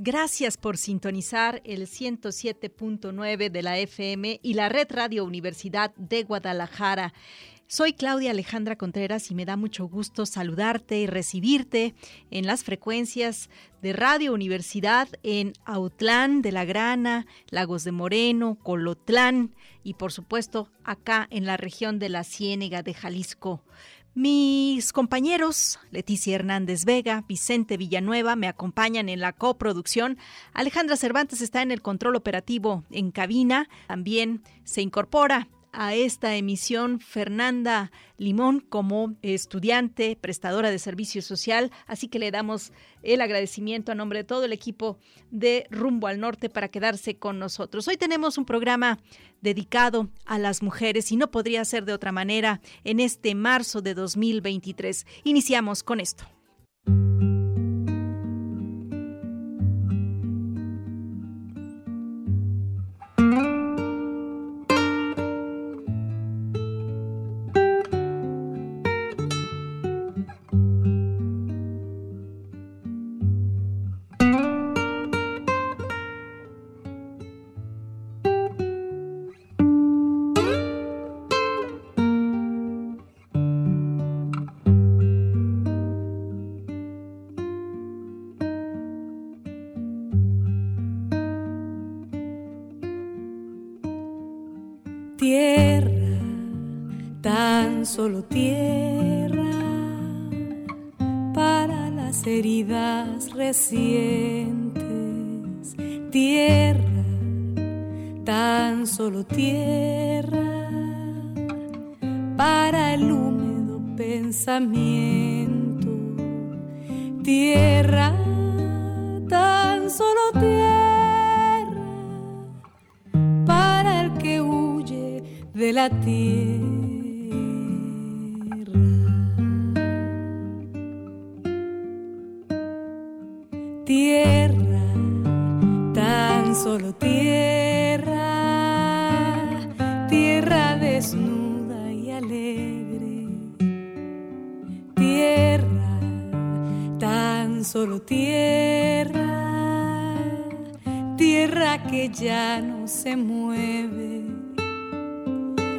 Gracias por sintonizar el 107.9 de la FM y la Red Radio Universidad de Guadalajara. Soy Claudia Alejandra Contreras y me da mucho gusto saludarte y recibirte en las frecuencias de Radio Universidad en Autlán de la Grana, Lagos de Moreno, Colotlán y por supuesto acá en la región de la Ciénega de Jalisco. Mis compañeros, Leticia Hernández Vega, Vicente Villanueva, me acompañan en la coproducción. Alejandra Cervantes está en el control operativo en cabina. También se incorpora a esta emisión Fernanda Limón como estudiante, prestadora de servicio social, así que le damos el agradecimiento a nombre de todo el equipo de Rumbo al Norte para quedarse con nosotros. Hoy tenemos un programa dedicado a las mujeres y no podría ser de otra manera en este marzo de 2023. Iniciamos con esto. Recientes. Tierra, tan solo tierra para el húmedo pensamiento. Tierra, tan solo tierra para el que huye de la tierra. Tierra, tan solo tierra, tierra desnuda y alegre, tierra, tan solo tierra, tierra que ya no se mueve,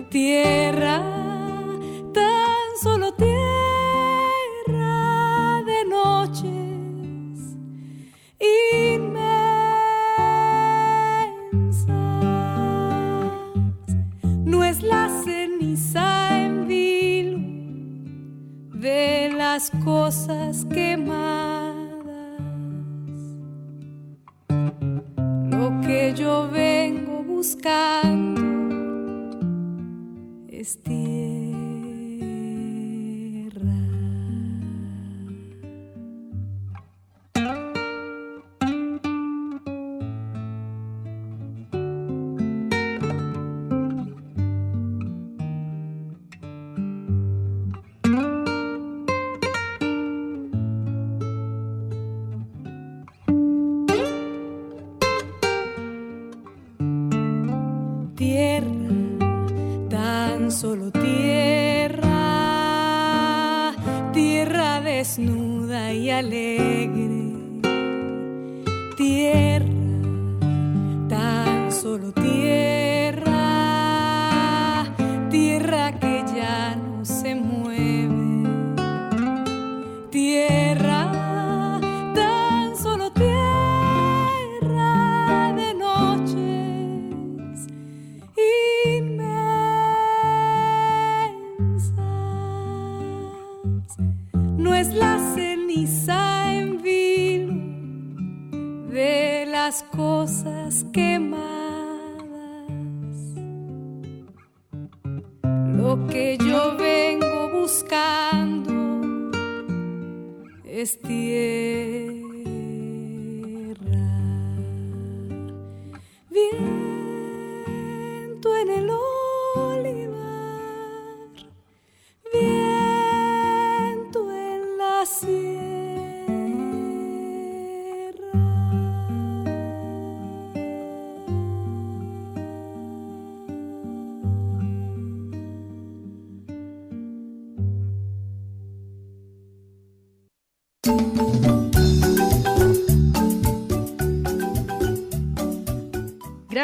tierra, las cosas quemadas. Lo que yo vengo buscando es de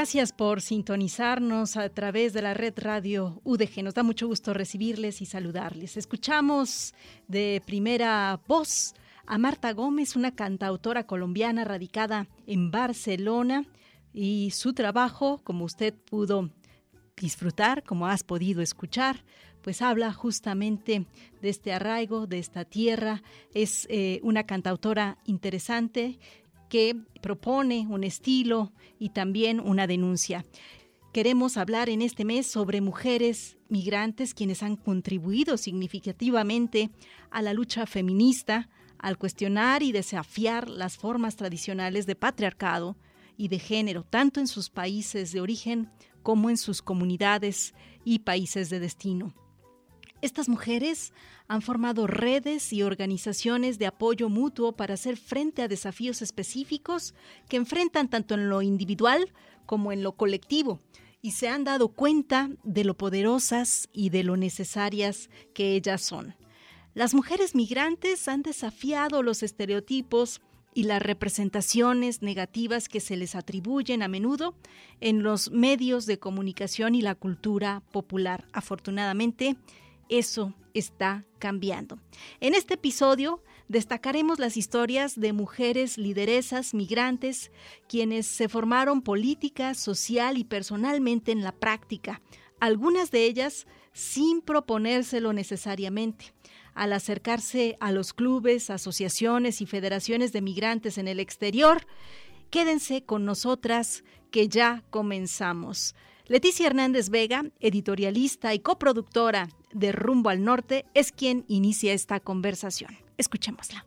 Gracias por sintonizarnos a través de la red radio UDG. Nos da mucho gusto recibirles y saludarles. Escuchamos de primera voz a Marta Gómez, una cantautora colombiana radicada en Barcelona y su trabajo, como usted pudo disfrutar, como has podido escuchar, pues habla justamente de este arraigo, de esta tierra. Es eh, una cantautora interesante que propone un estilo y también una denuncia. Queremos hablar en este mes sobre mujeres migrantes quienes han contribuido significativamente a la lucha feminista, al cuestionar y desafiar las formas tradicionales de patriarcado y de género, tanto en sus países de origen como en sus comunidades y países de destino. Estas mujeres han formado redes y organizaciones de apoyo mutuo para hacer frente a desafíos específicos que enfrentan tanto en lo individual como en lo colectivo y se han dado cuenta de lo poderosas y de lo necesarias que ellas son. Las mujeres migrantes han desafiado los estereotipos y las representaciones negativas que se les atribuyen a menudo en los medios de comunicación y la cultura popular. Afortunadamente, eso está cambiando. En este episodio destacaremos las historias de mujeres lideresas migrantes quienes se formaron política, social y personalmente en la práctica, algunas de ellas sin proponérselo necesariamente. Al acercarse a los clubes, asociaciones y federaciones de migrantes en el exterior, quédense con nosotras que ya comenzamos. Leticia Hernández Vega, editorialista y coproductora de Rumbo al Norte, es quien inicia esta conversación. Escuchémosla.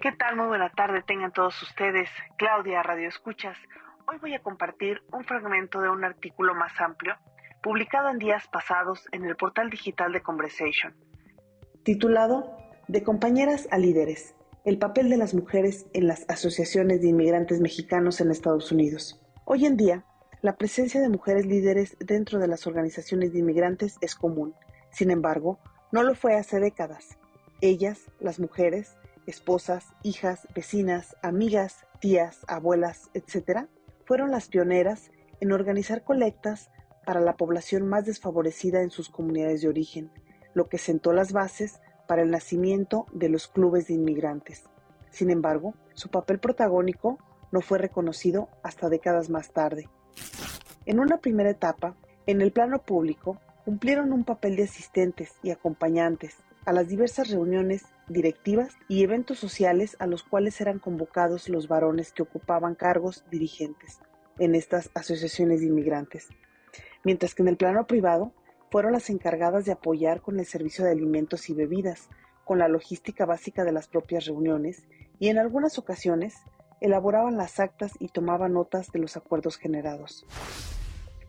¿Qué tal? Muy buena tarde tengan todos ustedes. Claudia Radio Escuchas. Hoy voy a compartir un fragmento de un artículo más amplio publicado en días pasados en el portal digital de Conversation, titulado De compañeras a líderes, el papel de las mujeres en las asociaciones de inmigrantes mexicanos en Estados Unidos. Hoy en día, la presencia de mujeres líderes dentro de las organizaciones de inmigrantes es común. Sin embargo, no lo fue hace décadas. Ellas, las mujeres, esposas, hijas, vecinas, amigas, tías, abuelas, etc., fueron las pioneras en organizar colectas para la población más desfavorecida en sus comunidades de origen, lo que sentó las bases para el nacimiento de los clubes de inmigrantes. Sin embargo, su papel protagónico no fue reconocido hasta décadas más tarde. En una primera etapa, en el plano público, cumplieron un papel de asistentes y acompañantes a las diversas reuniones directivas y eventos sociales a los cuales eran convocados los varones que ocupaban cargos dirigentes en estas asociaciones de inmigrantes, mientras que en el plano privado fueron las encargadas de apoyar con el servicio de alimentos y bebidas, con la logística básica de las propias reuniones y en algunas ocasiones elaboraban las actas y tomaban notas de los acuerdos generados.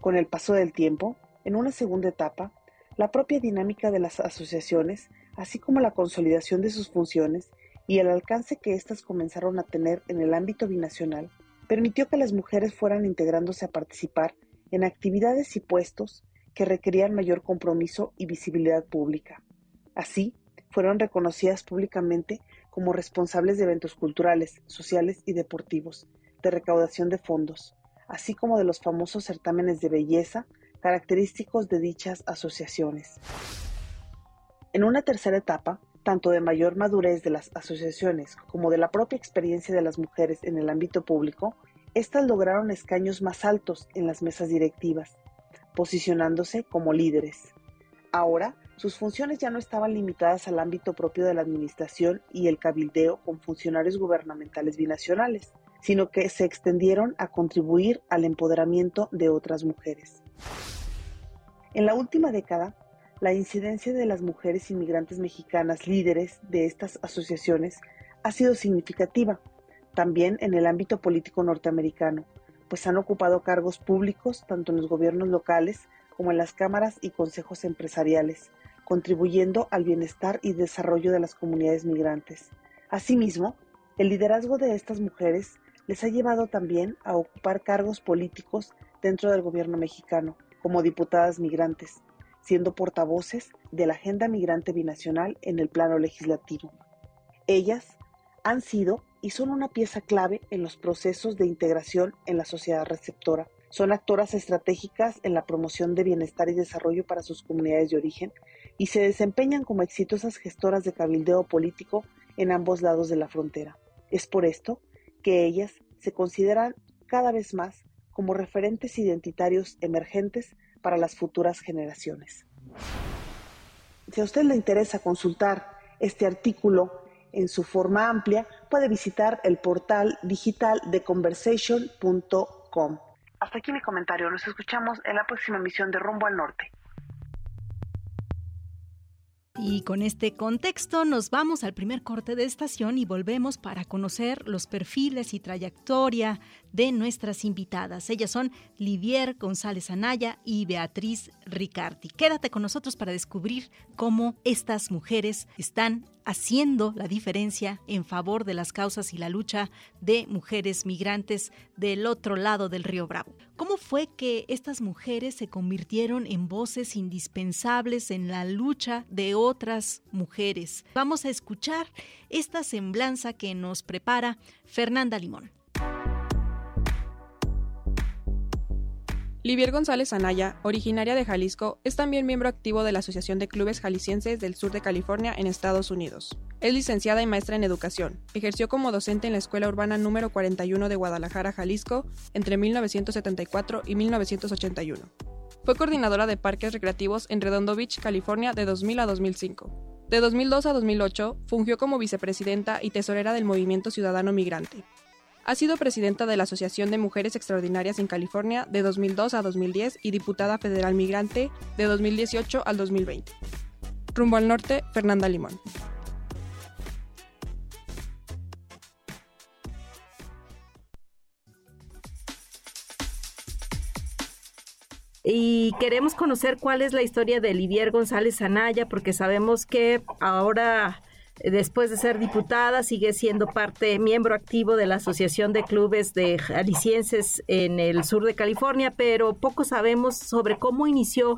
Con el paso del tiempo, en una segunda etapa, la propia dinámica de las asociaciones, así como la consolidación de sus funciones y el alcance que éstas comenzaron a tener en el ámbito binacional, permitió que las mujeres fueran integrándose a participar en actividades y puestos que requerían mayor compromiso y visibilidad pública. Así, fueron reconocidas públicamente como responsables de eventos culturales, sociales y deportivos, de recaudación de fondos, así como de los famosos certámenes de belleza característicos de dichas asociaciones. En una tercera etapa, tanto de mayor madurez de las asociaciones como de la propia experiencia de las mujeres en el ámbito público, éstas lograron escaños más altos en las mesas directivas, posicionándose como líderes. Ahora, sus funciones ya no estaban limitadas al ámbito propio de la administración y el cabildeo con funcionarios gubernamentales binacionales, sino que se extendieron a contribuir al empoderamiento de otras mujeres. En la última década, la incidencia de las mujeres inmigrantes mexicanas líderes de estas asociaciones ha sido significativa, también en el ámbito político norteamericano, pues han ocupado cargos públicos tanto en los gobiernos locales como en las cámaras y consejos empresariales, contribuyendo al bienestar y desarrollo de las comunidades migrantes. Asimismo, el liderazgo de estas mujeres les ha llevado también a ocupar cargos políticos dentro del gobierno mexicano, como diputadas migrantes, siendo portavoces de la agenda migrante binacional en el plano legislativo. Ellas han sido y son una pieza clave en los procesos de integración en la sociedad receptora. Son actoras estratégicas en la promoción de bienestar y desarrollo para sus comunidades de origen y se desempeñan como exitosas gestoras de cabildeo político en ambos lados de la frontera. Es por esto que ellas se consideran cada vez más como referentes identitarios emergentes para las futuras generaciones. Si a usted le interesa consultar este artículo en su forma amplia, puede visitar el portal digital de conversation.com. Hasta aquí mi comentario. Nos escuchamos en la próxima emisión de Rumbo al Norte. Y con este contexto nos vamos al primer corte de estación y volvemos para conocer los perfiles y trayectoria de nuestras invitadas. Ellas son Livier González Anaya y Beatriz Ricardi. Quédate con nosotros para descubrir cómo estas mujeres están haciendo la diferencia en favor de las causas y la lucha de mujeres migrantes del otro lado del río Bravo. ¿Cómo fue que estas mujeres se convirtieron en voces indispensables en la lucha de otras mujeres? Vamos a escuchar esta semblanza que nos prepara Fernanda Limón. Livier González Anaya, originaria de Jalisco, es también miembro activo de la Asociación de Clubes Jaliscienses del Sur de California en Estados Unidos. Es licenciada y maestra en educación. Ejerció como docente en la Escuela Urbana número 41 de Guadalajara, Jalisco, entre 1974 y 1981. Fue coordinadora de parques recreativos en Redondo Beach, California, de 2000 a 2005. De 2002 a 2008, fungió como vicepresidenta y tesorera del Movimiento Ciudadano Migrante. Ha sido presidenta de la Asociación de Mujeres Extraordinarias en California de 2002 a 2010 y diputada federal migrante de 2018 al 2020. Rumbo al norte, Fernanda Limón. y queremos conocer cuál es la historia de Livier González Anaya, porque sabemos que ahora después de ser diputada, sigue siendo parte, miembro activo de la Asociación de Clubes de Jaliscienses en el sur de California, pero poco sabemos sobre cómo inició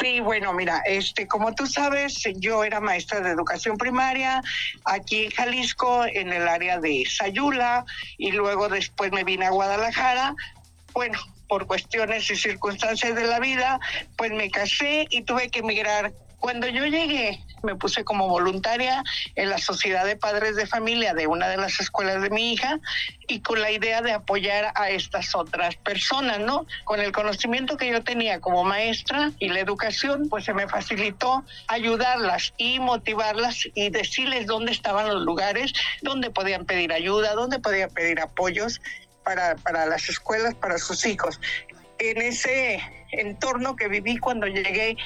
Sí, bueno, mira, este, como tú sabes, yo era maestra de educación primaria aquí en Jalisco, en el área de Sayula, y luego después me vine a Guadalajara. Bueno, por cuestiones y circunstancias de la vida, pues me casé y tuve que emigrar cuando yo llegué, me puse como voluntaria en la Sociedad de Padres de Familia de una de las escuelas de mi hija y con la idea de apoyar a estas otras personas, ¿no? Con el conocimiento que yo tenía como maestra y la educación, pues se me facilitó ayudarlas y motivarlas y decirles dónde estaban los lugares, dónde podían pedir ayuda, dónde podían pedir apoyos para, para las escuelas, para sus hijos. En ese entorno que viví cuando llegué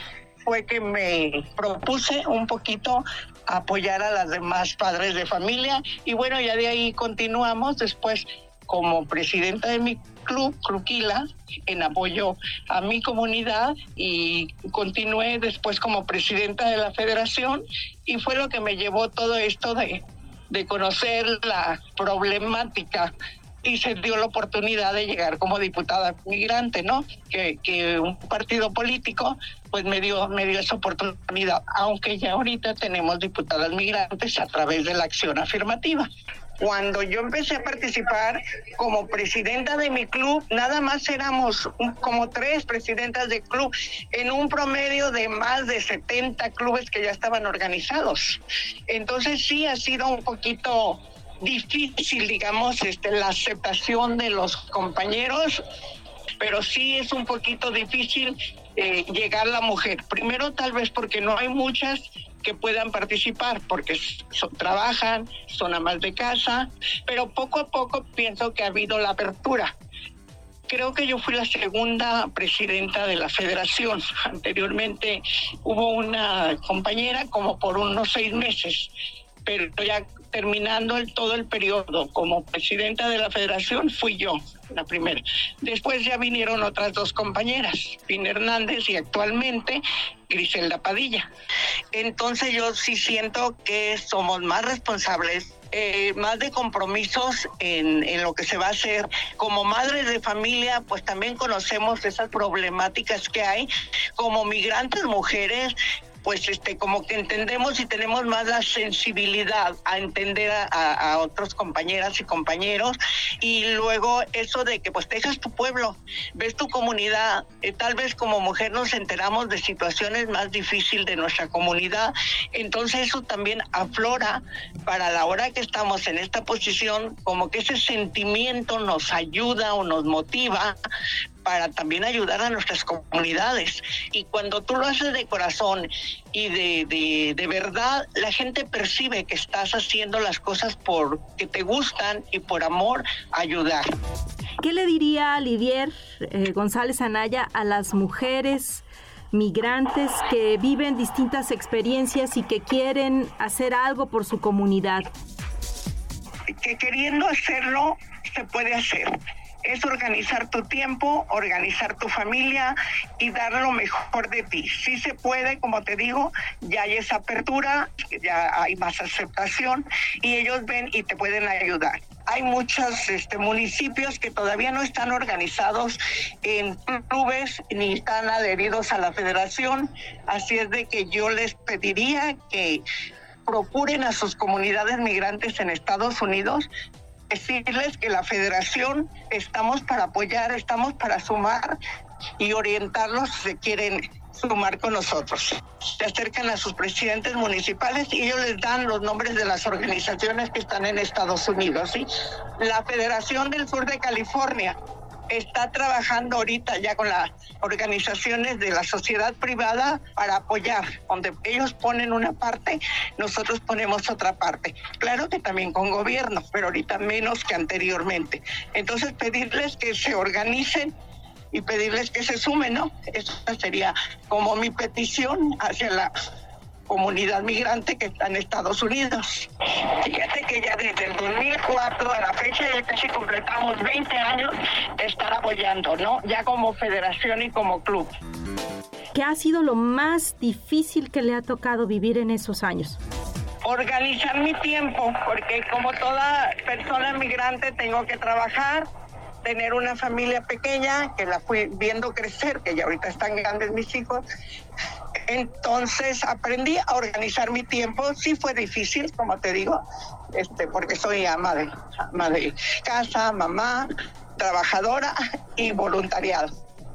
fue que me propuse un poquito apoyar a las demás padres de familia. Y bueno, ya de ahí continuamos. Después como presidenta de mi club, Cruquila, en apoyo a mi comunidad y continué después como presidenta de la federación y fue lo que me llevó todo esto de, de conocer la problemática y se dio la oportunidad de llegar como diputada migrante, ¿no? Que, que un partido político pues me dio, me dio esa oportunidad, aunque ya ahorita tenemos diputadas migrantes a través de la acción afirmativa. Cuando yo empecé a participar como presidenta de mi club, nada más éramos como tres presidentas de club en un promedio de más de 70 clubes que ya estaban organizados. Entonces sí ha sido un poquito difícil, digamos, este, la aceptación de los compañeros pero sí es un poquito difícil eh, llegar la mujer. Primero tal vez porque no hay muchas que puedan participar porque trabajan, son amas de casa, pero poco a poco pienso que ha habido la apertura. Creo que yo fui la segunda presidenta de la federación. Anteriormente hubo una compañera como por unos seis meses, pero ya terminando el, todo el periodo como presidenta de la federación fui yo, la primera. Después ya vinieron otras dos compañeras, Pin Hernández y actualmente Griselda Padilla. Entonces yo sí siento que somos más responsables eh, más de compromisos en, en, lo que se va a hacer. Como madres de familia, pues también conocemos esas problemáticas que hay. Como migrantes mujeres, pues este como que entendemos y tenemos más la sensibilidad a entender a, otros compañeras y compañeros y luego eso de que pues dejas tu pueblo, ves tu comunidad, eh, tal vez como mujer nos enteramos de situaciones más difíciles de nuestra comunidad, entonces eso también aflora para la hora que estamos en esta posición, como que ese sentimiento nos ayuda o nos motiva para también ayudar a nuestras comunidades. Y cuando tú lo haces de corazón y de, de, verdad, la gente percibe que estás haciendo las cosas porque te gustan y por amor ayudar. ¿Qué le diría Lidier eh, González Anaya a las mujeres? migrantes que viven distintas experiencias y que quieren hacer algo por su comunidad? Que queriendo hacerlo se puede hacer es organizar tu tiempo, organizar tu familia y dar lo mejor de ti. Si se puede, como te digo, ya hay esa apertura, ya hay más aceptación y ellos ven y te pueden ayudar. Hay muchos este, municipios que todavía no están organizados en clubes ni están adheridos a la federación, así es de que yo les pediría que procuren a sus comunidades migrantes en Estados Unidos decirles que la federación estamos para apoyar, estamos para sumar y orientarlos si quieren sumar con nosotros. Se acercan a sus presidentes municipales y ellos les dan los nombres de las organizaciones que están en Estados Unidos. ¿sí? La Federación del Sur de California está trabajando ahorita ya con las organizaciones de la sociedad privada para apoyar. Donde ellos ponen una parte, nosotros ponemos otra parte. Claro que también con gobierno, pero ahorita menos que anteriormente. Entonces pedirles que se organicen y pedirles que se sumen, ¿no? Esa sería como mi petición hacia la comunidad migrante que está en Estados Unidos. Fíjate que ya desde el 2004 a la fecha ya casi completamos 20 años de estar apoyando, ¿no? Ya como federación y como club. ¿Qué ha sido lo más difícil que le ha tocado vivir en esos años? Organizar mi tiempo, porque como toda persona migrante tengo que trabajar, tener una familia pequeña que la fui viendo crecer, que ya ahorita están grandes mis hijos, entonces aprendí a organizar mi tiempo. Sí fue difícil, como te digo, este, porque soy ama de, ama de casa, mamá, trabajadora y voluntariado.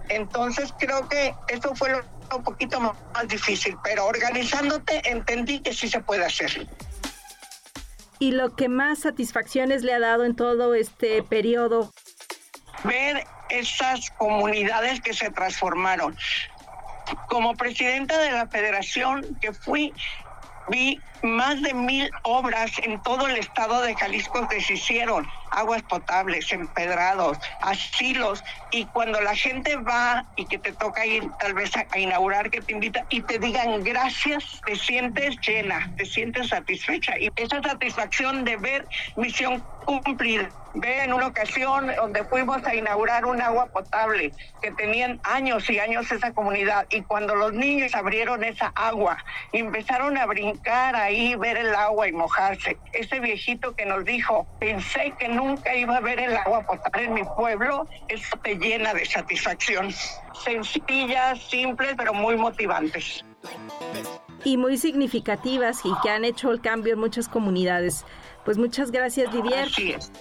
Entonces creo que eso fue lo, un poquito más difícil, pero organizándote entendí que sí se puede hacer. ¿Y lo que más satisfacciones le ha dado en todo este periodo? Ver esas comunidades que se transformaron como presidenta de la federación que fui, vi más de mil obras en todo el estado de Jalisco que se hicieron, aguas potables, empedrados, asilos, y cuando la gente va y que te toca ir tal vez a, inaugurar, que te invita y te digan gracias, te sientes llena, te sientes satisfecha. Y esa satisfacción de ver misión cumplida. Ve en una ocasión donde fuimos a inaugurar un agua potable que tenían años y años esa comunidad y cuando los niños abrieron esa agua y empezaron a brincar ahí ver el agua y mojarse. Ese viejito que nos dijo, pensé que nunca iba a ver el agua potable en mi pueblo, eso te llena de satisfacción. Sencillas, simples, pero muy motivantes. Y muy significativas y que han hecho el cambio en muchas comunidades. Pues muchas gracias, Didier. Así es.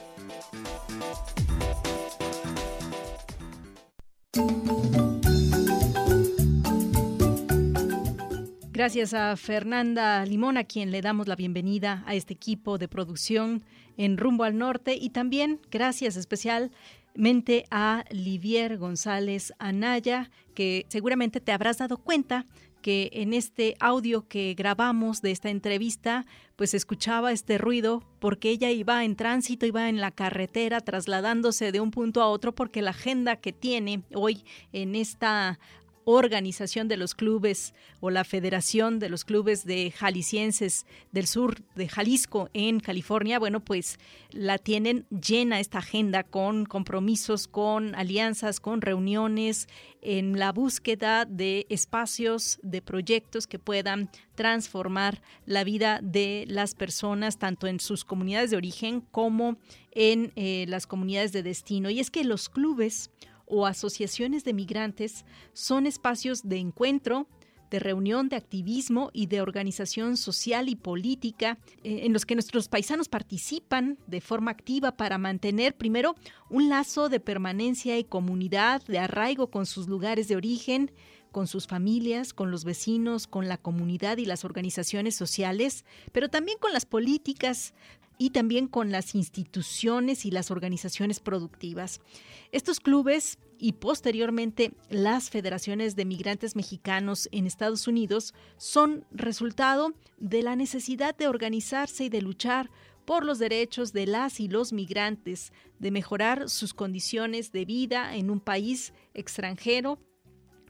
Gracias a Fernanda Limón, a quien le damos la bienvenida a este equipo de producción en Rumbo al Norte. Y también gracias especial mente a Livier González Anaya, que seguramente te habrás dado cuenta que en este audio que grabamos de esta entrevista, pues escuchaba este ruido porque ella iba en tránsito, iba en la carretera trasladándose de un punto a otro porque la agenda que tiene hoy en esta organización de los clubes o la Federación de los Clubes de Jaliscienses del Sur de Jalisco en California, bueno, pues la tienen llena esta agenda con compromisos, con alianzas, con reuniones, en la búsqueda de espacios, de proyectos que puedan transformar la vida de las personas, tanto en sus comunidades de origen como en eh, las comunidades de destino. Y es que los clubes o asociaciones de migrantes son espacios de encuentro, de reunión, de activismo y de organización social y política eh, en los que nuestros paisanos participan de forma activa para mantener primero un lazo de permanencia y comunidad, de arraigo con sus lugares de origen, con sus familias, con los vecinos, con la comunidad y las organizaciones sociales, pero también con las políticas y también con las instituciones y las organizaciones productivas. Estos clubes y posteriormente las federaciones de migrantes mexicanos en Estados Unidos son resultado de la necesidad de organizarse y de luchar por los derechos de las y los migrantes, de mejorar sus condiciones de vida en un país extranjero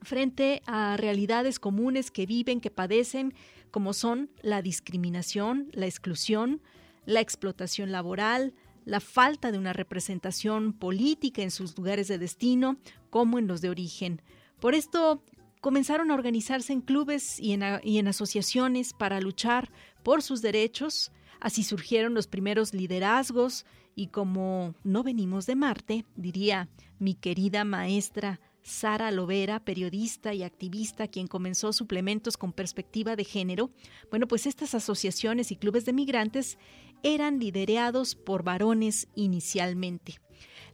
frente a realidades comunes que viven, que padecen, como son la discriminación, la exclusión, la explotación laboral, la falta de una representación política en sus lugares de destino como en los de origen. Por esto comenzaron a organizarse en clubes y en, asociaciones para luchar por sus derechos. Así surgieron los primeros liderazgos y como no venimos de Marte, diría mi querida maestra Sara Lovera, periodista y activista, quien comenzó suplementos con perspectiva de género, bueno, pues estas asociaciones y clubes de migrantes eran liderados por varones inicialmente.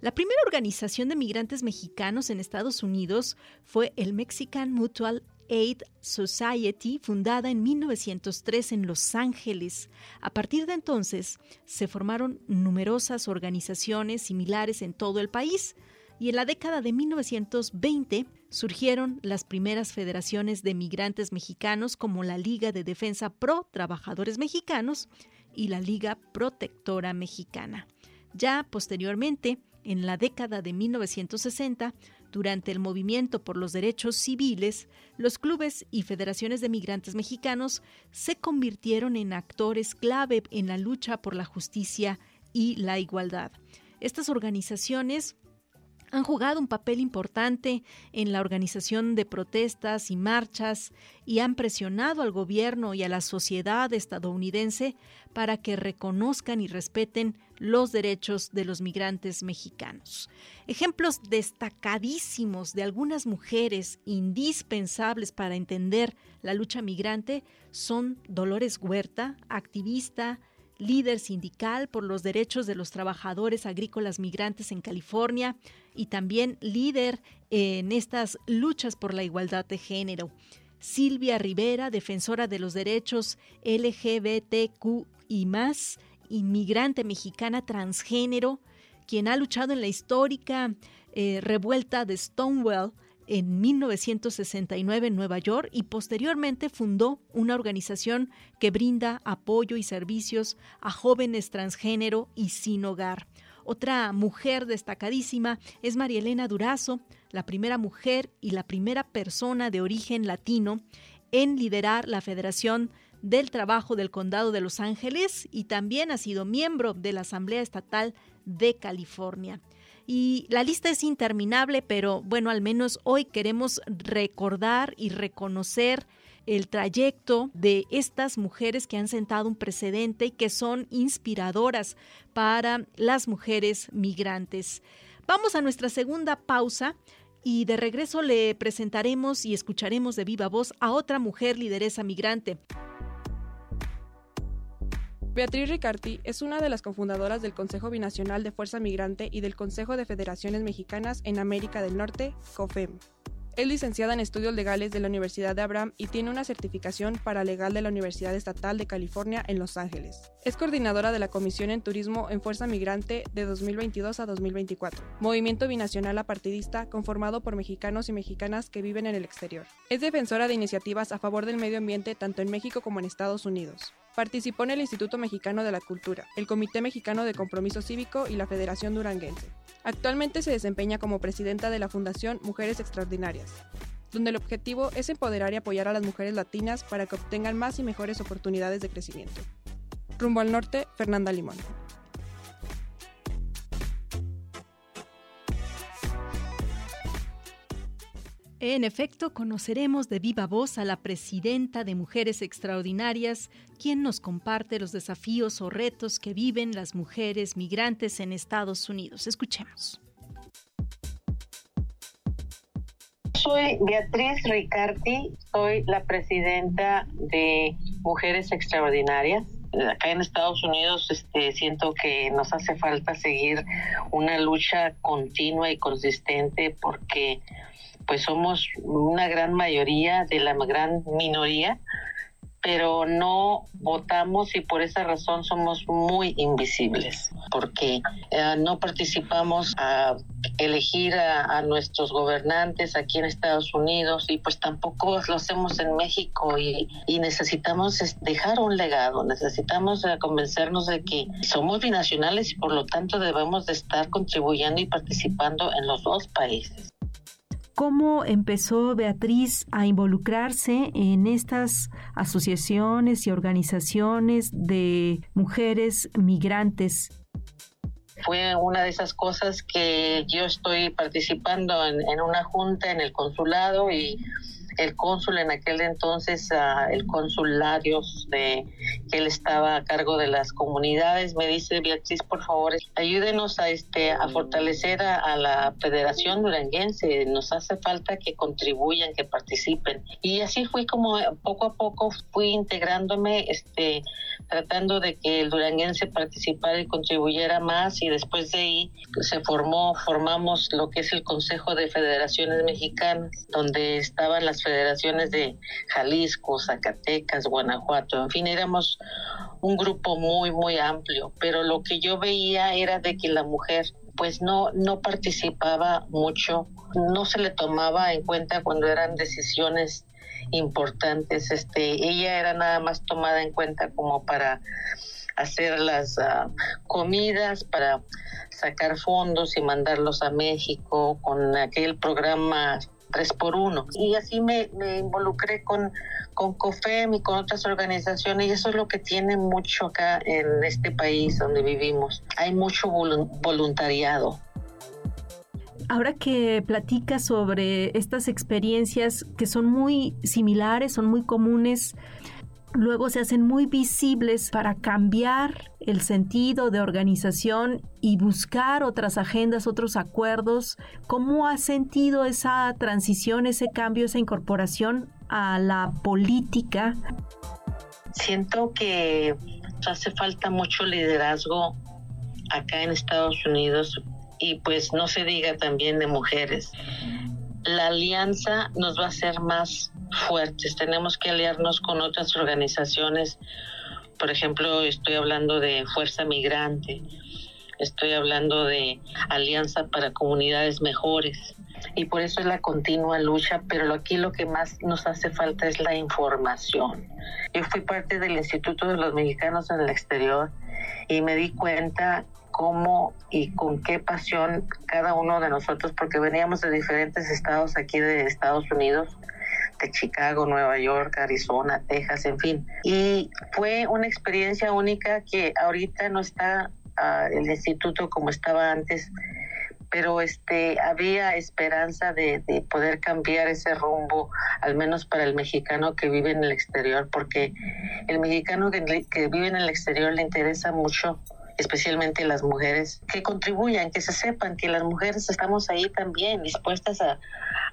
La primera organización de migrantes mexicanos en Estados Unidos fue el Mexican Mutual Aid Society, fundada en 1903 en Los Ángeles. A partir de entonces, se formaron numerosas organizaciones similares en todo el país y en la década de 1920 surgieron las primeras federaciones de migrantes mexicanos como la Liga de Defensa Pro Trabajadores Mexicanos y la Liga Protectora Mexicana. Ya posteriormente, en la década de 1960, durante el movimiento por los derechos civiles, los clubes y federaciones de migrantes mexicanos se convirtieron en actores clave en la lucha por la justicia y la igualdad. Estas organizaciones han jugado un papel importante en la organización de protestas y marchas y han presionado al gobierno y a la sociedad estadounidense para que reconozcan y respeten los derechos de los migrantes mexicanos. Ejemplos destacadísimos de algunas mujeres indispensables para entender la lucha migrante son Dolores Huerta, activista, líder sindical por los derechos de los trabajadores agrícolas migrantes en California y también líder en estas luchas por la igualdad de género. Silvia Rivera, defensora de los derechos LGBTQ y más, inmigrante mexicana transgénero, quien ha luchado en la histórica eh, revuelta de Stonewall en 1969 en Nueva York y posteriormente fundó una organización que brinda apoyo y servicios a jóvenes transgénero y sin hogar. Otra mujer destacadísima es María Elena Durazo, la primera mujer y la primera persona de origen latino en liderar la Federación del Trabajo del Condado de Los Ángeles y también ha sido miembro de la Asamblea Estatal de California. Y la lista es interminable, pero bueno, al menos hoy queremos recordar y reconocer el trayecto de estas mujeres que han sentado un precedente y que son inspiradoras para las mujeres migrantes. Vamos a nuestra segunda pausa y de regreso le presentaremos y escucharemos de viva voz a otra mujer lideresa migrante. Beatriz Ricarti es una de las cofundadoras del Consejo Binacional de Fuerza Migrante y del Consejo de Federaciones Mexicanas en América del Norte, COFEM. Es licenciada en estudios legales de la Universidad de Abraham y tiene una certificación paralegal de la Universidad Estatal de California en Los Ángeles. Es coordinadora de la Comisión en Turismo en Fuerza Migrante de 2022 a 2024, movimiento binacional apartidista conformado por mexicanos y mexicanas que viven en el exterior. Es defensora de iniciativas a favor del medio ambiente tanto en México como en Estados Unidos. Participó en el Instituto Mexicano de la Cultura, el Comité Mexicano de Compromiso Cívico y la Federación Duranguense. Actualmente se desempeña como presidenta de la Fundación Mujeres Extraordinarias, donde el objetivo es empoderar y apoyar a las mujeres latinas para que obtengan más y mejores oportunidades de crecimiento. Rumbo al norte, Fernanda Limón. En efecto, conoceremos de viva voz a la presidenta de Mujeres Extraordinarias, quien nos comparte los desafíos o retos que viven las mujeres migrantes en Estados Unidos. Escuchemos. Soy Beatriz Ricardi, soy la presidenta de Mujeres Extraordinarias. Acá en Estados Unidos este, siento que nos hace falta seguir una lucha continua y consistente porque pues somos una gran mayoría de la gran minoría, pero no votamos y por esa razón somos muy invisibles, porque eh, no participamos a elegir a, nuestros gobernantes aquí en Estados Unidos y pues tampoco lo hacemos en México y, necesitamos dejar un legado, necesitamos eh, convencernos de que somos binacionales y por lo tanto debemos de estar contribuyendo y participando en los dos países. ¿Cómo empezó Beatriz a involucrarse en estas asociaciones y organizaciones de mujeres migrantes? Fue una de esas cosas que yo estoy participando en, una junta en el consulado y el cónsul en aquel entonces, el cónsul Larios, de, que él estaba a cargo de las comunidades, me dice, Beatriz, por favor, ayúdenos a, este, a fortalecer a, la Federación Duranguense, nos hace falta que contribuyan, que participen. Y así fui como poco a poco fui integrándome, este, tratando de que el duranguense participara y contribuyera más y después de ahí se formó, formamos lo que es el Consejo de Federaciones Mexicanas, donde estaban las federaciones de Jalisco, Zacatecas, Guanajuato, en fin, éramos un grupo muy, muy amplio, pero lo que yo veía era de que la mujer pues no, no participaba mucho, no se le tomaba en cuenta cuando eran decisiones importantes. Este, ella era nada más tomada en cuenta como para hacer las ah, comidas, para sacar fondos y mandarlos a México con aquel programa 3 por 1 Y así me, involucré con, con COFEM y con otras organizaciones y eso es lo que tiene mucho acá en este país donde vivimos. Hay mucho voluntariado. Ahora que platicas sobre estas experiencias que son muy similares, son muy comunes, luego se hacen muy visibles para cambiar el sentido de organización y buscar otras agendas, otros acuerdos. ¿Cómo ha sentido esa transición, ese cambio, esa incorporación a la política? Siento que hace falta mucho liderazgo acá en Estados Unidos y pues no se diga también de mujeres. La alianza nos va a hacer más fuertes. Tenemos que aliarnos con otras organizaciones. Por ejemplo, estoy hablando de Fuerza Migrante, estoy hablando de Alianza para Comunidades Mejores. Y por eso es la continua lucha, pero aquí lo que más nos hace falta es la información. Yo fui parte del Instituto de los Mexicanos en el Exterior y me di cuenta cómo y con qué pasión cada uno de nosotros, porque veníamos de diferentes estados aquí de Estados Unidos, de Chicago, Nueva York, Arizona, Texas, en fin. Y fue una experiencia única que ahorita no está uh, el instituto como estaba antes, pero este había esperanza de, de, poder cambiar ese rumbo, al menos para el mexicano que vive en el exterior, porque el mexicano que vive en el exterior le interesa mucho especialmente las mujeres, que contribuyan, que se sepan que las mujeres estamos ahí también dispuestas a,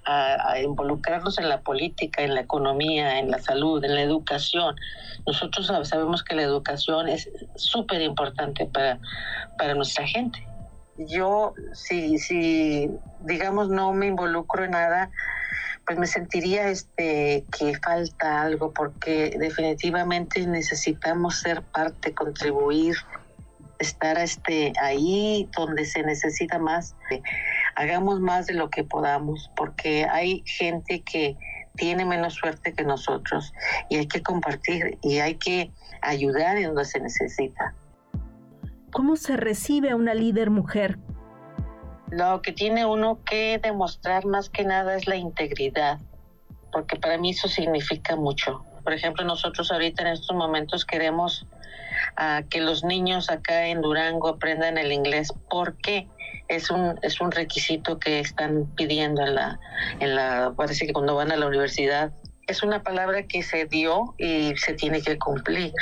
a, involucrarnos en la política, en la economía, en la salud, en la educación. Nosotros sabemos que la educación es súper importante para, para nuestra gente. Yo, si, si, digamos, no me involucro en nada, pues me sentiría este que falta algo porque definitivamente necesitamos ser parte, contribuir, estar este ahí donde se necesita más. Hagamos más de lo que podamos porque hay gente que tiene menos suerte que nosotros y hay que compartir y hay que ayudar en donde se necesita. ¿Cómo se recibe a una líder mujer? Lo que tiene uno que demostrar más que nada es la integridad, porque para mí eso significa mucho. Por ejemplo, nosotros ahorita en estos momentos queremos uh, que los niños acá en Durango aprendan el inglés porque es un es un requisito que están pidiendo en la en la parece que cuando van a la universidad. Es una palabra que se dio y se tiene que cumplir.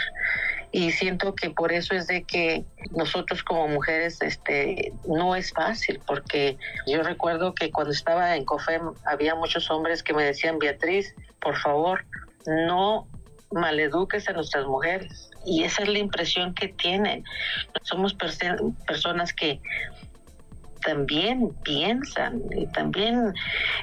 Y siento que por eso es de que nosotros como mujeres este no es fácil porque yo recuerdo que cuando estaba en COFEM había muchos hombres que me decían Beatriz por favor no maleduques a nuestras mujeres y esa es la impresión que tienen. Somos personas que también piensan y también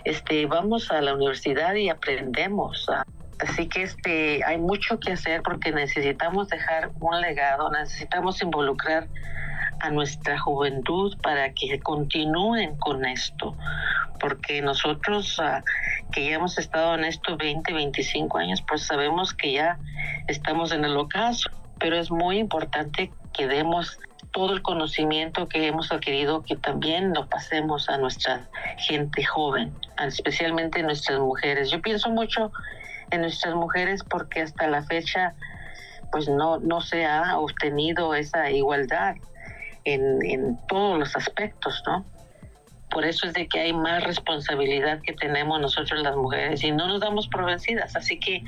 este vamos a la universidad y aprendemos a Así que este, hay mucho que hacer porque necesitamos dejar un legado, necesitamos involucrar a nuestra juventud para que continúen con esto, porque nosotros uh, que ya hemos estado en esto 20, 25 años, pues sabemos que ya estamos en el ocaso, pero es muy importante que demos todo el conocimiento que hemos adquirido, que también lo pasemos a nuestra gente joven, especialmente nuestras mujeres. Yo pienso mucho en nuestras mujeres porque hasta la fecha pues no, no se ha obtenido esa igualdad en, todos los aspectos, ¿no? Por eso es de que hay más responsabilidad que tenemos nosotros las mujeres y no nos damos por vencidas. Así que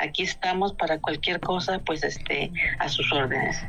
aquí estamos para cualquier cosa, pues este, a sus órdenes.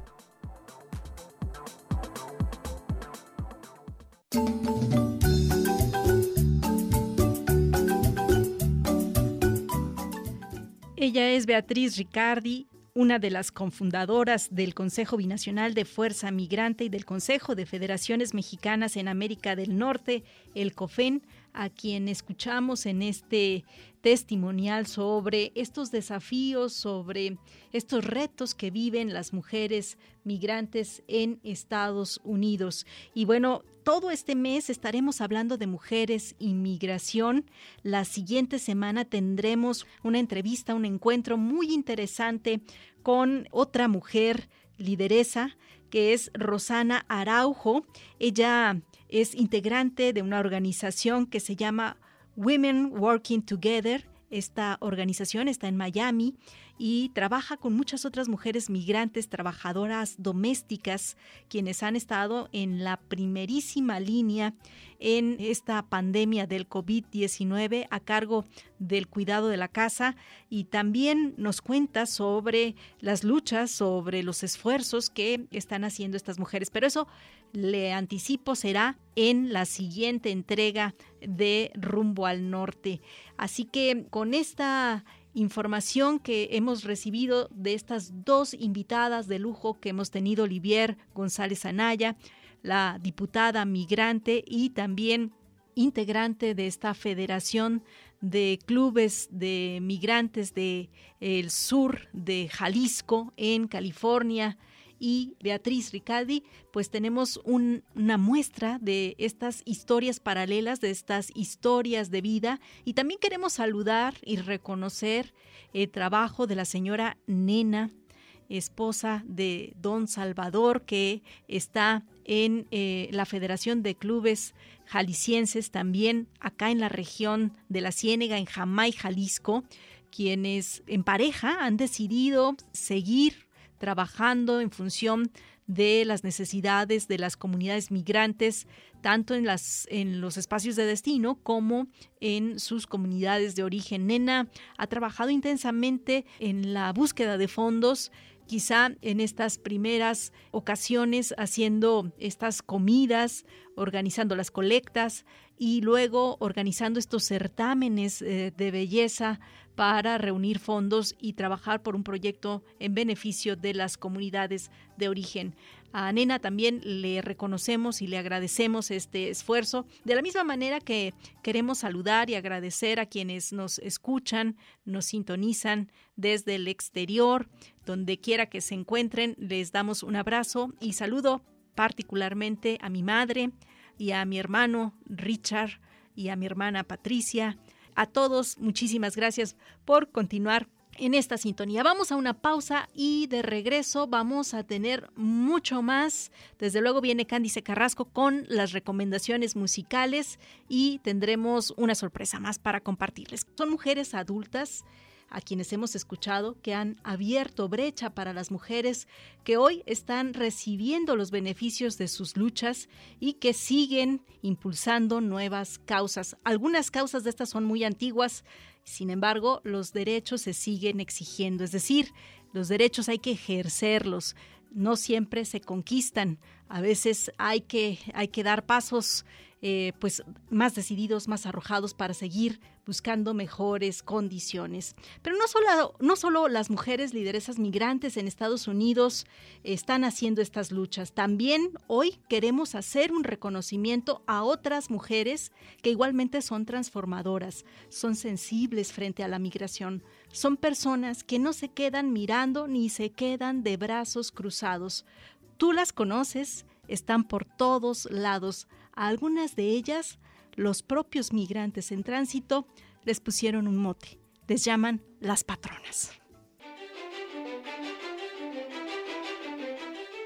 Ella es Beatriz Ricardi, una de las confundadoras del Consejo Binacional de Fuerza Migrante y del Consejo de Federaciones Mexicanas en América del Norte, el COFEN, a quien escuchamos en este testimonial sobre estos desafíos, sobre estos retos que viven las mujeres migrantes en Estados Unidos. Y bueno, todo este mes estaremos hablando de mujeres, inmigración. La siguiente semana tendremos una entrevista, un encuentro muy interesante con otra mujer lideresa que es Rosana Araujo. Ella es integrante de una organización que se llama Women Working Together. Esta organización está en Miami y trabaja con muchas otras mujeres migrantes, trabajadoras domésticas, quienes han estado en la primerísima línea en esta pandemia del COVID-19 a cargo del cuidado de la casa y también nos cuenta sobre las luchas, sobre los esfuerzos que están haciendo estas mujeres. Pero eso le anticipo será en la siguiente entrega de Rumbo al Norte. Así que con esta información que hemos recibido de estas dos invitadas de lujo que hemos tenido, Olivier González Anaya, la diputada migrante y también integrante de esta Federación de Clubes de Migrantes del el sur de Jalisco en California, y Beatriz Ricaldi, pues tenemos una muestra de estas historias paralelas, de estas historias de vida. Y también queremos saludar y reconocer el trabajo de la señora Nena, esposa de don Salvador, que está en eh, la Federación de Clubes Jaliscienses, también acá en la región de la Ciénega, en Jamay, Jalisco, quienes en pareja han decidido seguir trabajando en función de las necesidades de las comunidades migrantes, tanto en, los espacios de destino como en sus comunidades de origen. Nena ha trabajado intensamente en la búsqueda de fondos quizá en estas primeras ocasiones haciendo estas comidas organizando las colectas y luego organizando estos certámenes eh, de belleza para reunir fondos y trabajar por un proyecto en beneficio de las comunidades de origen. A Nena también le reconocemos y le agradecemos este esfuerzo, de la misma manera que queremos saludar y agradecer a quienes nos escuchan, nos sintonizan desde el exterior, donde quiera que se encuentren, les damos un abrazo y saludo particularmente a mi madre y a mi hermano Richard y a mi hermana Patricia, a todos, muchísimas gracias por continuar en esta sintonía. Vamos a una pausa y de regreso vamos a tener mucho más. Desde luego viene Cándice Carrasco con las recomendaciones musicales y tendremos una sorpresa más para compartirles. Son mujeres adultas a quienes hemos escuchado que han abierto brecha para las mujeres que hoy están recibiendo los beneficios de sus luchas y que siguen impulsando nuevas causas. Algunas causas de estas son muy antiguas, sin embargo, los derechos se siguen exigiendo, es decir, los derechos hay que ejercerlos, no siempre se conquistan, a veces hay que, hay que dar pasos eh, pues más decididos, más arrojados para seguir buscando mejores condiciones. Pero no solo, no solo las mujeres lideresas migrantes en Estados Unidos están haciendo estas luchas, también hoy queremos hacer un reconocimiento a otras mujeres que igualmente son transformadoras, son sensibles frente a la migración, son personas que no se quedan mirando ni se quedan de brazos cruzados. Tú las conoces, están por todos lados, a algunas de ellas, los propios migrantes en tránsito les pusieron un mote. Les llaman las patronas.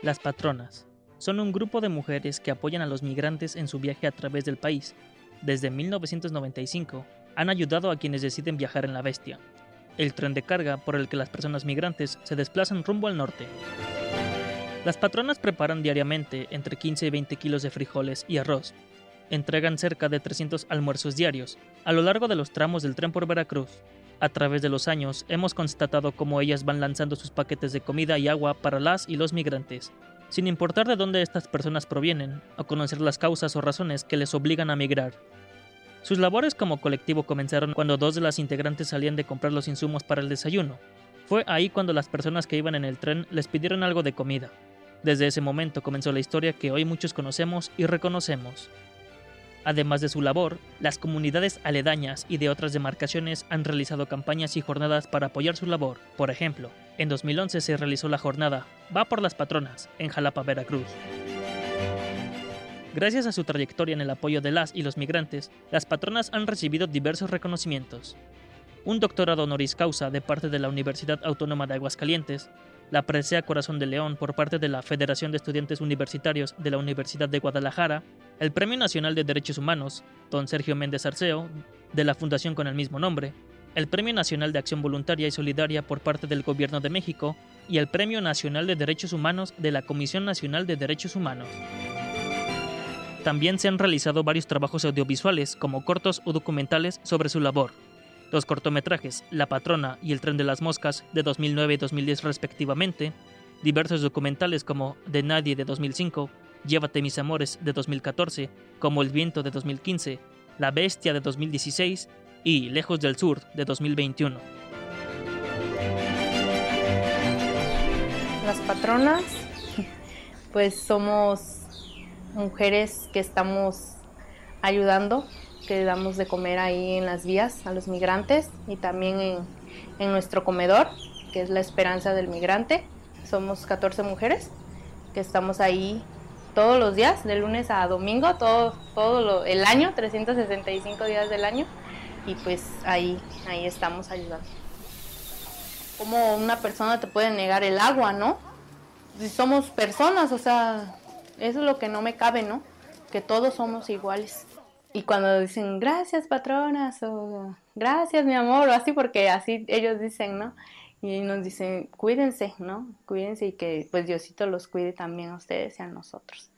Las patronas son un grupo de mujeres que apoyan a los migrantes en su viaje a través del país. Desde 1995 han ayudado a quienes deciden viajar en la bestia, el tren de carga por el que las personas migrantes se desplazan rumbo al norte. Las patronas preparan diariamente entre 15 y 20 kilos de frijoles y arroz. Entregan cerca de 300 almuerzos diarios a lo largo de los tramos del tren por Veracruz. A través de los años hemos constatado cómo ellas van lanzando sus paquetes de comida y agua para las y los migrantes, sin importar de dónde estas personas provienen o conocer las causas o razones que les obligan a migrar. Sus labores como colectivo comenzaron cuando dos de las integrantes salían de comprar los insumos para el desayuno. Fue ahí cuando las personas que iban en el tren les pidieron algo de comida. Desde ese momento comenzó la historia que hoy muchos conocemos y reconocemos. Además de su labor, las comunidades aledañas y de otras demarcaciones han realizado campañas y jornadas para apoyar su labor. Por ejemplo, en 2011 se realizó la jornada Va por las Patronas en Jalapa, Veracruz. Gracias a su trayectoria en el apoyo de las y los migrantes, las patronas han recibido diversos reconocimientos. Un doctorado honoris causa de parte de la Universidad Autónoma de Aguascalientes, la presea Corazón de León por parte de la Federación de Estudiantes Universitarios de la Universidad de Guadalajara, el Premio Nacional de Derechos Humanos, don Sergio Méndez Arceo, de la Fundación con el mismo nombre, el Premio Nacional de Acción Voluntaria y Solidaria por parte del Gobierno de México y el Premio Nacional de Derechos Humanos de la Comisión Nacional de Derechos Humanos. También se han realizado varios trabajos audiovisuales, como cortos o documentales, sobre su labor, los cortometrajes La Patrona y El Tren de las Moscas de 2009 y 2010 respectivamente, diversos documentales como De Nadie de 2005, Llévate mis amores de 2014, como El viento de 2015, La Bestia de 2016 y Lejos del Sur de 2021. Las patronas, pues somos mujeres que estamos ayudando que damos de comer ahí en las vías a los migrantes y también en, nuestro comedor, que es la esperanza del migrante. Somos 14 mujeres que estamos ahí todos los días, de lunes a domingo, todo, todo el año, 365 días del año, y pues ahí, ahí estamos ayudando. Como una persona te puede negar el agua, ¿no? Si somos personas, o sea, eso es lo que no me cabe, ¿no? Que todos somos iguales. Y cuando dicen gracias patronas o gracias mi amor o así porque así ellos dicen, ¿no? Y nos dicen cuídense, ¿no? Cuídense y que pues Diosito los cuide también a ustedes y a nosotros.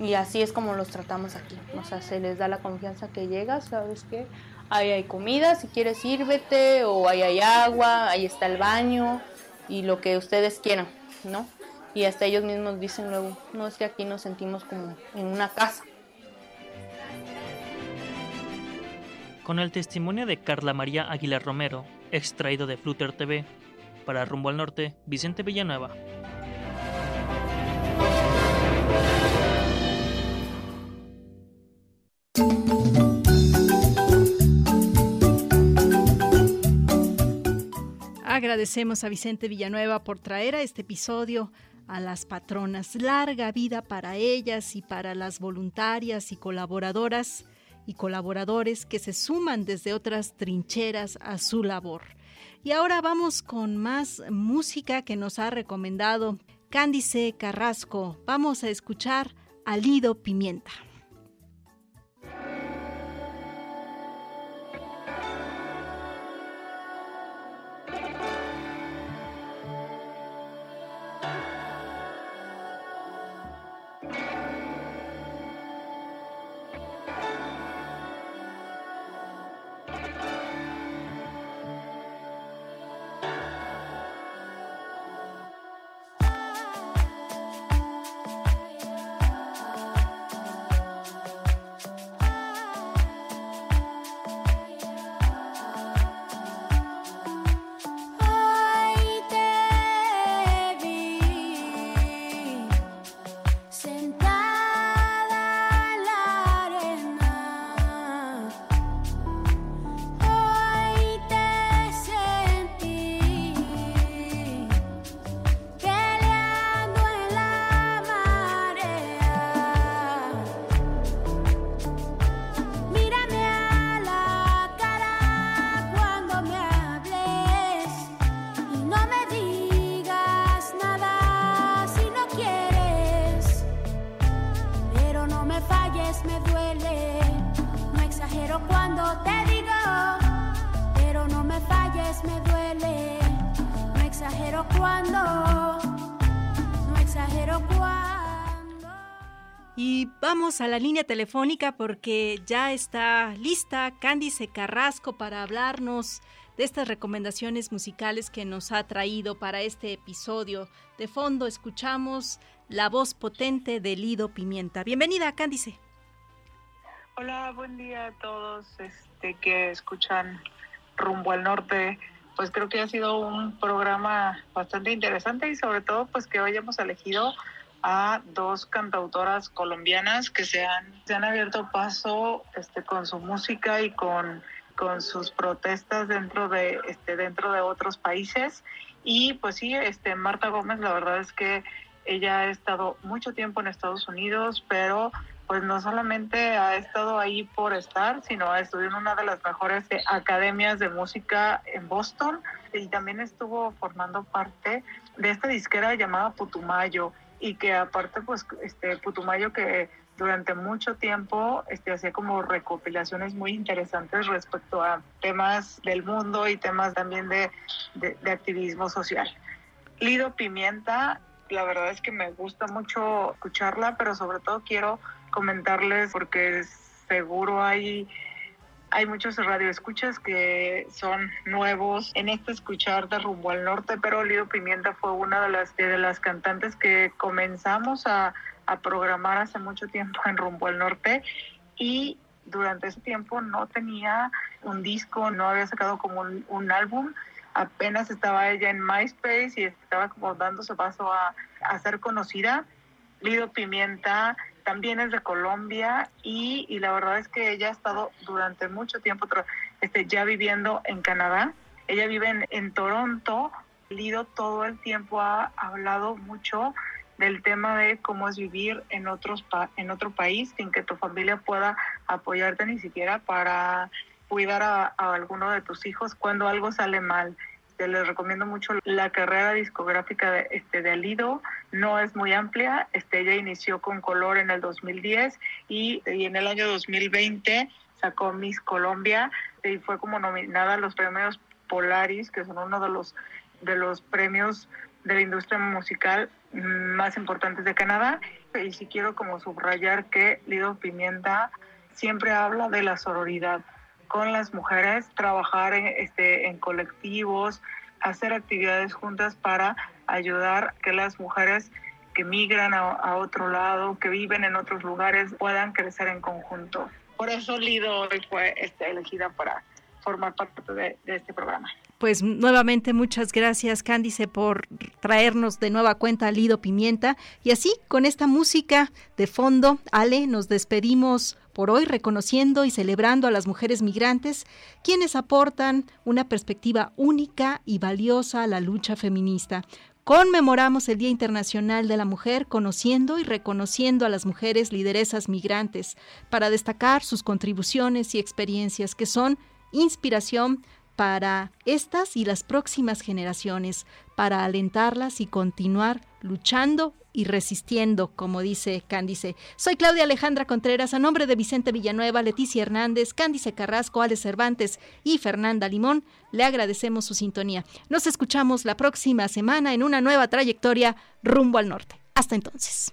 Y así es como los tratamos aquí. O sea, se les da la confianza que llegas, ¿sabes qué? Ahí hay comida, si quieres sírvete, o ahí hay agua, ahí está el baño, y lo que ustedes quieran, ¿no? y hasta ellos mismos dicen luego, no es que aquí nos sentimos como en una casa. Con el testimonio de Carla María Aguilar Romero, extraído de Flutter TV, para Rumbo al Norte, Vicente Villanueva. Agradecemos a Vicente Villanueva por traer a este episodio a las patronas. Larga vida para ellas y para las voluntarias y colaboradoras y colaboradores que se suman desde otras trincheras a su labor. Y ahora vamos con más música que nos ha recomendado Cándice Carrasco. Vamos a escuchar a Lido Pimienta. a la línea telefónica porque ya está lista Cándice Carrasco para hablarnos de estas recomendaciones musicales que nos ha traído para este episodio. De fondo escuchamos la voz potente de Lido Pimienta. Bienvenida, Cándice. Hola, buen día a todos este, que escuchan Rumbo al Norte. Pues creo que ha sido un programa bastante interesante y sobre todo pues que hoy hemos elegido a dos cantautoras colombianas que se han, se han abierto paso este, con su música y con, con sus protestas dentro de, este, dentro de otros países. Y pues sí, este, Marta Gómez, la verdad es que ella ha estado mucho tiempo en Estados Unidos, pero pues no solamente ha estado ahí por estar, sino ha estudiado en una de las mejores academias de música en Boston y también estuvo formando parte de esta disquera llamada Putumayo y que aparte pues este Putumayo que durante mucho tiempo este, hacía como recopilaciones muy interesantes respecto a temas del mundo y temas también de, de, de activismo social. Lido Pimienta, la verdad es que me gusta mucho escucharla, pero sobre todo quiero comentarles porque seguro hay hay muchos radioescuchas que son nuevos en este escuchar de rumbo al norte, pero Lido Pimienta fue una de las, de las cantantes que comenzamos a, a programar hace mucho tiempo en rumbo al norte y durante ese tiempo no tenía un disco, no había sacado como un, un, álbum, apenas estaba ella en MySpace y estaba como dándose paso a, a ser conocida. Lido Pimienta también es de Colombia y, y, la verdad es que ella ha estado durante mucho tiempo este, ya viviendo en Canadá. Ella vive en, Toronto. Lido todo el tiempo ha hablado mucho del tema de cómo es vivir en, otros en otro país sin que tu familia pueda apoyarte ni siquiera para cuidar a alguno de tus hijos cuando algo sale mal. Les recomiendo mucho la carrera discográfica de, este, de Alido. No es muy amplia. Este, ella inició con Color en el 2010 y, y en el año 2020 sacó Miss Colombia y fue como nominada a los premios Polaris, que son uno de los, de los premios de la industria musical más importantes de Canadá. Y sí quiero como subrayar que Lido Pimienta siempre habla de la sororidad con las mujeres, trabajar en, este, en colectivos, hacer actividades juntas para ayudar que las mujeres que migran a, otro lado, que viven en otros lugares, puedan crecer en conjunto. Por eso Lido hoy fue este, elegida para formar parte de este programa. Pues nuevamente muchas gracias Cándice por traernos de nueva cuenta a Lido Pimienta. Y así, con esta música de fondo, Ale, nos despedimos por hoy reconociendo y celebrando a las mujeres migrantes, quienes aportan una perspectiva única y valiosa a la lucha feminista. Conmemoramos el Día Internacional de la Mujer conociendo y reconociendo a las mujeres lideresas migrantes para destacar sus contribuciones y experiencias que son inspiración para estas y las próximas generaciones, para alentarlas y continuar luchando y resistiendo, como dice Cándice. Soy Claudia Alejandra Contreras, a nombre de Vicente Villanueva, Leticia Hernández, Cándice Carrasco, Alex Cervantes y Fernanda Limón, le agradecemos su sintonía. Nos escuchamos la próxima semana en una nueva trayectoria rumbo al norte. Hasta entonces.